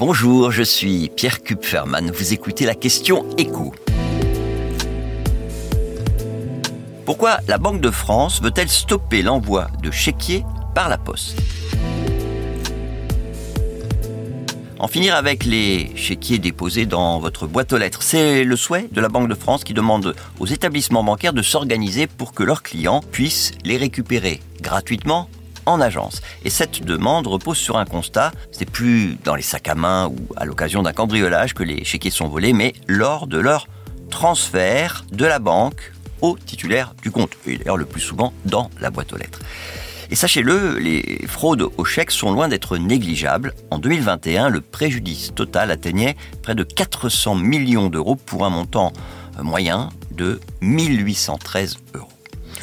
Bonjour, je suis Pierre Kupferman. Vous écoutez la question écho. Pourquoi la Banque de France veut-elle stopper l'envoi de chéquiers par la poste? En finir avec les chéquiers déposés dans votre boîte aux lettres, c'est le souhait de la Banque de France qui demande aux établissements bancaires de s'organiser pour que leurs clients puissent les récupérer gratuitement en agence. Et cette demande repose sur un constat, c'est plus dans les sacs à main ou à l'occasion d'un cambriolage que les chéquiers sont volés, mais lors de leur transfert de la banque au titulaire du compte, et d'ailleurs le plus souvent dans la boîte aux lettres. Et sachez-le, les fraudes aux chèques sont loin d'être négligeables. En 2021, le préjudice total atteignait près de 400 millions d'euros pour un montant moyen de 1813 euros.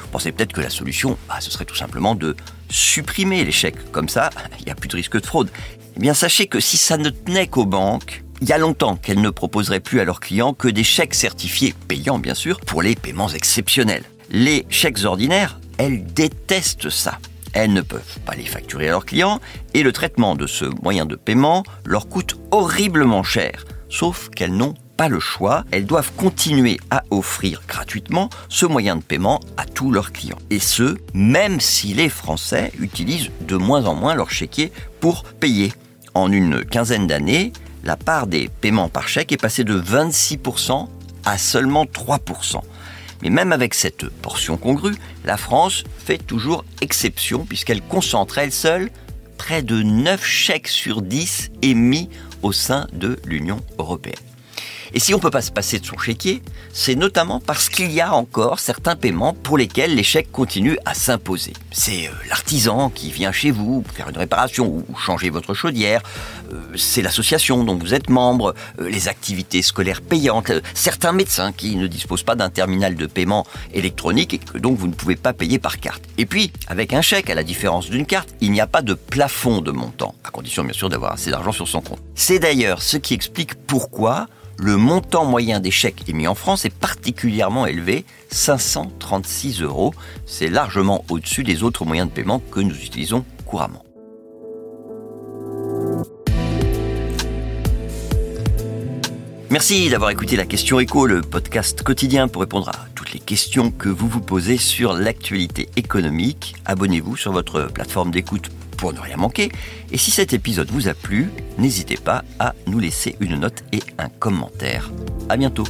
Vous pensez peut-être que la solution, bah, ce serait tout simplement de supprimer les chèques. Comme ça, il n'y a plus de risque de fraude. Eh bien, sachez que si ça ne tenait qu'aux banques, il y a longtemps qu'elles ne proposeraient plus à leurs clients que des chèques certifiés, payants bien sûr, pour les paiements exceptionnels. Les chèques ordinaires, elles détestent ça. Elles ne peuvent pas les facturer à leurs clients et le traitement de ce moyen de paiement leur coûte horriblement cher. Sauf qu'elles n'ont le choix, elles doivent continuer à offrir gratuitement ce moyen de paiement à tous leurs clients. Et ce, même si les Français utilisent de moins en moins leur chéquier pour payer. En une quinzaine d'années, la part des paiements par chèque est passée de 26% à seulement 3%. Mais même avec cette portion congrue, la France fait toujours exception puisqu'elle concentre elle seule près de 9 chèques sur 10 émis au sein de l'Union européenne. Et si on ne peut pas se passer de son chéquier, c'est notamment parce qu'il y a encore certains paiements pour lesquels les chèques continuent à s'imposer. C'est euh, l'artisan qui vient chez vous pour faire une réparation ou changer votre chaudière, euh, c'est l'association dont vous êtes membre, euh, les activités scolaires payantes, certains médecins qui ne disposent pas d'un terminal de paiement électronique et que donc vous ne pouvez pas payer par carte. Et puis, avec un chèque, à la différence d'une carte, il n'y a pas de plafond de montant, à condition bien sûr d'avoir assez d'argent sur son compte. C'est d'ailleurs ce qui explique pourquoi le montant moyen des émis en France est particulièrement élevé, 536 euros. C'est largement au-dessus des autres moyens de paiement que nous utilisons couramment. Merci d'avoir écouté la question écho, le podcast quotidien pour répondre à toutes les questions que vous vous posez sur l'actualité économique. Abonnez-vous sur votre plateforme d'écoute pour ne rien manquer. Et si cet épisode vous a plu, n'hésitez pas à nous laisser une note et un commentaire. À bientôt.